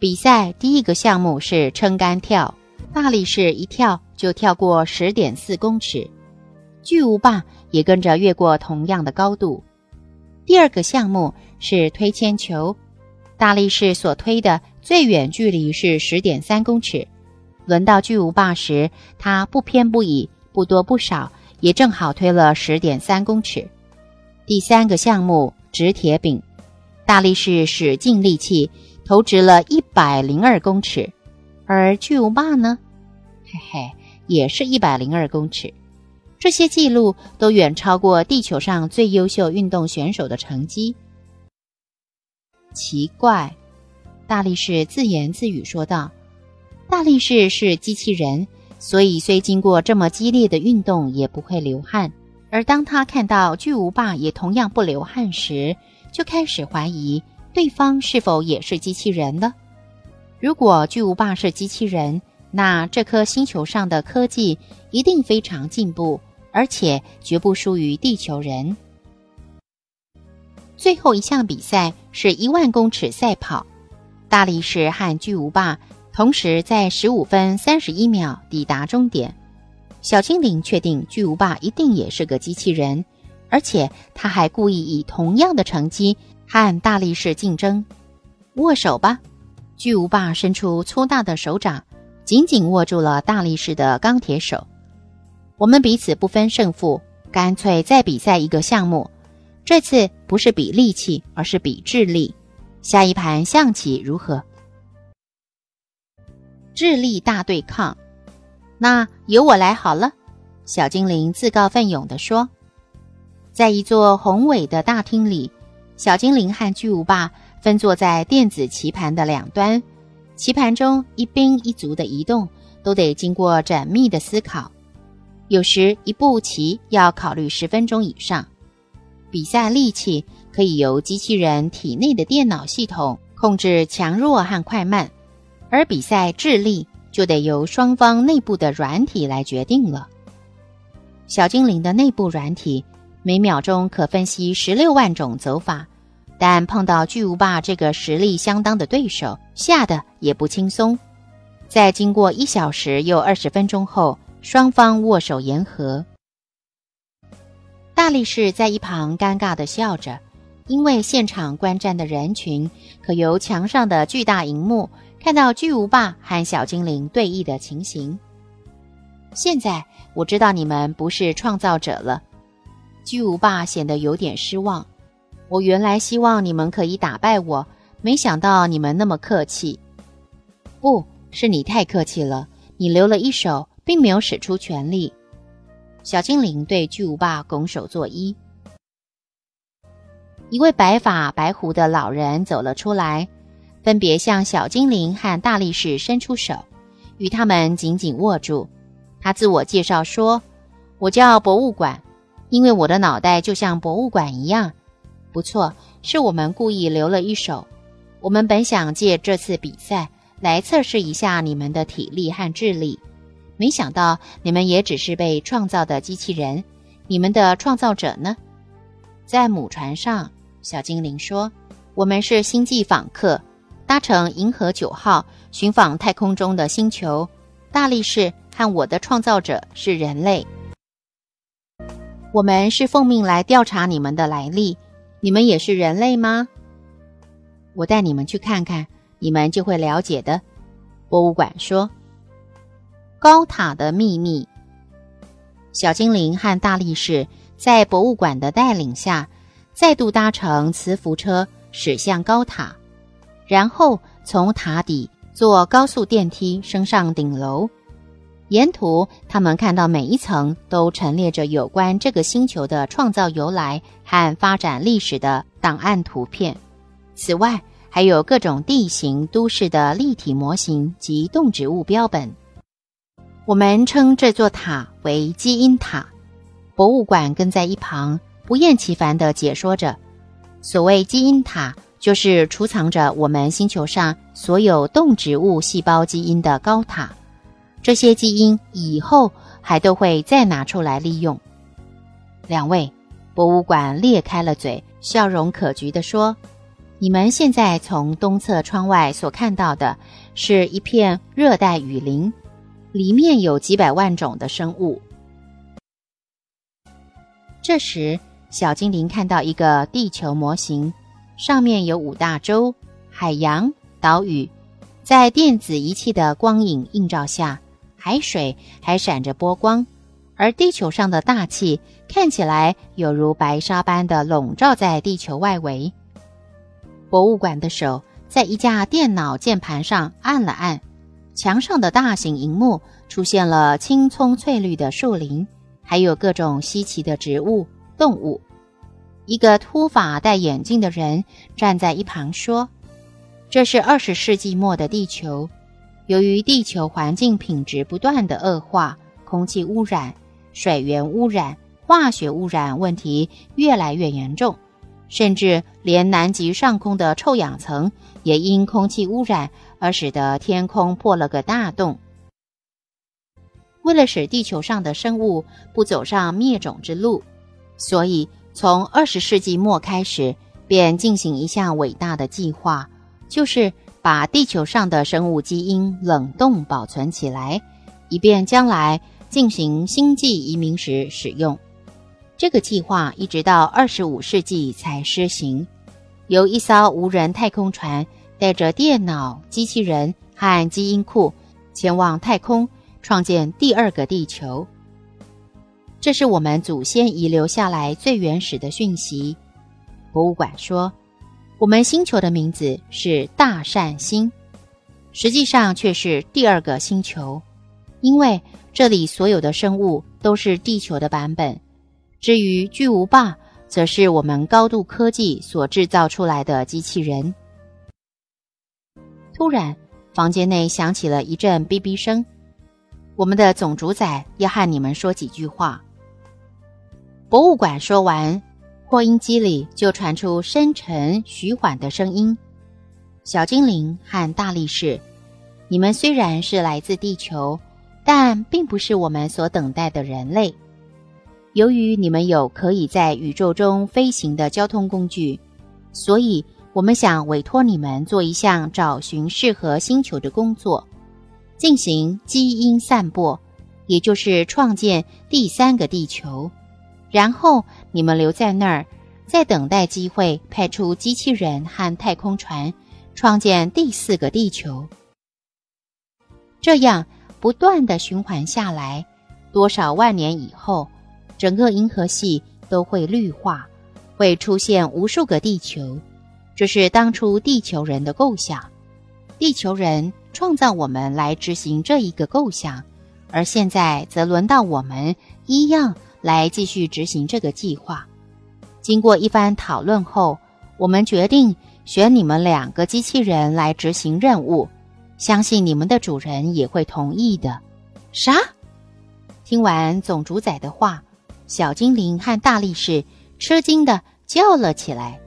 比赛第一个项目是撑杆跳，大力士一跳就跳过十点四公尺，巨无霸也跟着越过同样的高度。第二个项目是推铅球，大力士所推的最远距离是十点三公尺，轮到巨无霸时，他不偏不倚，不多不少，也正好推了十点三公尺。第三个项目直铁饼，大力士使尽力气。投掷了一百零二公尺，而巨无霸呢？嘿嘿，也是一百零二公尺。这些记录都远超过地球上最优秀运动选手的成绩。奇怪，大力士自言自语说道：“大力士是机器人，所以虽经过这么激烈的运动也不会流汗。而当他看到巨无霸也同样不流汗时，就开始怀疑。”对方是否也是机器人呢？如果巨无霸是机器人，那这颗星球上的科技一定非常进步，而且绝不输于地球人。最后一项比赛是一万公尺赛跑，大力士和巨无霸同时在十五分三十一秒抵达终点。小精灵确定巨无霸一定也是个机器人，而且他还故意以同样的成绩。和大力士竞争，握手吧！巨无霸伸出粗大的手掌，紧紧握住了大力士的钢铁手。我们彼此不分胜负，干脆再比赛一个项目。这次不是比力气，而是比智力。下一盘象棋如何？智力大对抗，那由我来好了。小精灵自告奋勇地说，在一座宏伟的大厅里。小精灵和巨无霸分坐在电子棋盘的两端，棋盘中一兵一卒的移动都得经过缜密的思考，有时一步棋要考虑十分钟以上。比赛力气可以由机器人体内的电脑系统控制强弱和快慢，而比赛智力就得由双方内部的软体来决定了。小精灵的内部软体每秒钟可分析十六万种走法。但碰到巨无霸这个实力相当的对手，吓得也不轻松。在经过一小时又二十分钟后，双方握手言和。大力士在一旁尴尬的笑着，因为现场观战的人群可由墙上的巨大荧幕看到巨无霸和小精灵对弈的情形。现在我知道你们不是创造者了，巨无霸显得有点失望。我原来希望你们可以打败我，没想到你们那么客气。不是你太客气了，你留了一手，并没有使出全力。小精灵对巨无霸拱手作揖。一位白发白胡的老人走了出来，分别向小精灵和大力士伸出手，与他们紧紧握住。他自我介绍说：“我叫博物馆，因为我的脑袋就像博物馆一样。”不错，是我们故意留了一手。我们本想借这次比赛来测试一下你们的体力和智力，没想到你们也只是被创造的机器人。你们的创造者呢？在母船上，小精灵说：“我们是星际访客，搭乘银河九号寻访太空中的星球。大力士和我的创造者是人类，我们是奉命来调查你们的来历。”你们也是人类吗？我带你们去看看，你们就会了解的。博物馆说：“高塔的秘密。”小精灵和大力士在博物馆的带领下，再度搭乘磁浮车驶向高塔，然后从塔底坐高速电梯升上顶楼。沿途，他们看到每一层都陈列着有关这个星球的创造由来和发展历史的档案图片。此外，还有各种地形、都市的立体模型及动植物标本。我们称这座塔为基因塔。博物馆跟在一旁，不厌其烦地解说着：所谓基因塔，就是储藏着我们星球上所有动植物细胞基因的高塔。这些基因以后还都会再拿出来利用。两位，博物馆裂开了嘴，笑容可掬地说：“你们现在从东侧窗外所看到的，是一片热带雨林，里面有几百万种的生物。”这时，小精灵看到一个地球模型，上面有五大洲、海洋、岛屿，在电子仪器的光影映照下。海水还闪着波光，而地球上的大气看起来有如白纱般的笼罩在地球外围。博物馆的手在一架电脑键盘上按了按，墙上的大型荧幕出现了青葱翠绿的树林，还有各种稀奇的植物、动物。一个秃发戴眼镜的人站在一旁说：“这是二十世纪末的地球。”由于地球环境品质不断的恶化，空气污染、水源污染、化学污染问题越来越严重，甚至连南极上空的臭氧层也因空气污染而使得天空破了个大洞。为了使地球上的生物不走上灭种之路，所以从二十世纪末开始便进行一项伟大的计划，就是。把地球上的生物基因冷冻保存起来，以便将来进行星际移民时使用。这个计划一直到二十五世纪才施行。由一艘无人太空船带着电脑、机器人和基因库前往太空，创建第二个地球。这是我们祖先遗留下来最原始的讯息。博物馆说。我们星球的名字是大善星，实际上却是第二个星球，因为这里所有的生物都是地球的版本。至于巨无霸，则是我们高度科技所制造出来的机器人。突然，房间内响起了一阵哔哔声，我们的总主宰要和你们说几句话。博物馆说完。扩音机里就传出深沉徐缓的声音：“小精灵和大力士，你们虽然是来自地球，但并不是我们所等待的人类。由于你们有可以在宇宙中飞行的交通工具，所以我们想委托你们做一项找寻适合星球的工作，进行基因散播，也就是创建第三个地球。”然后你们留在那儿，在等待机会派出机器人和太空船，创建第四个地球。这样不断的循环下来，多少万年以后，整个银河系都会绿化，会出现无数个地球。这是当初地球人的构想，地球人创造我们来执行这一个构想，而现在则轮到我们一样。来继续执行这个计划。经过一番讨论后，我们决定选你们两个机器人来执行任务。相信你们的主人也会同意的。啥？听完总主宰的话，小精灵和大力士吃惊的叫了起来。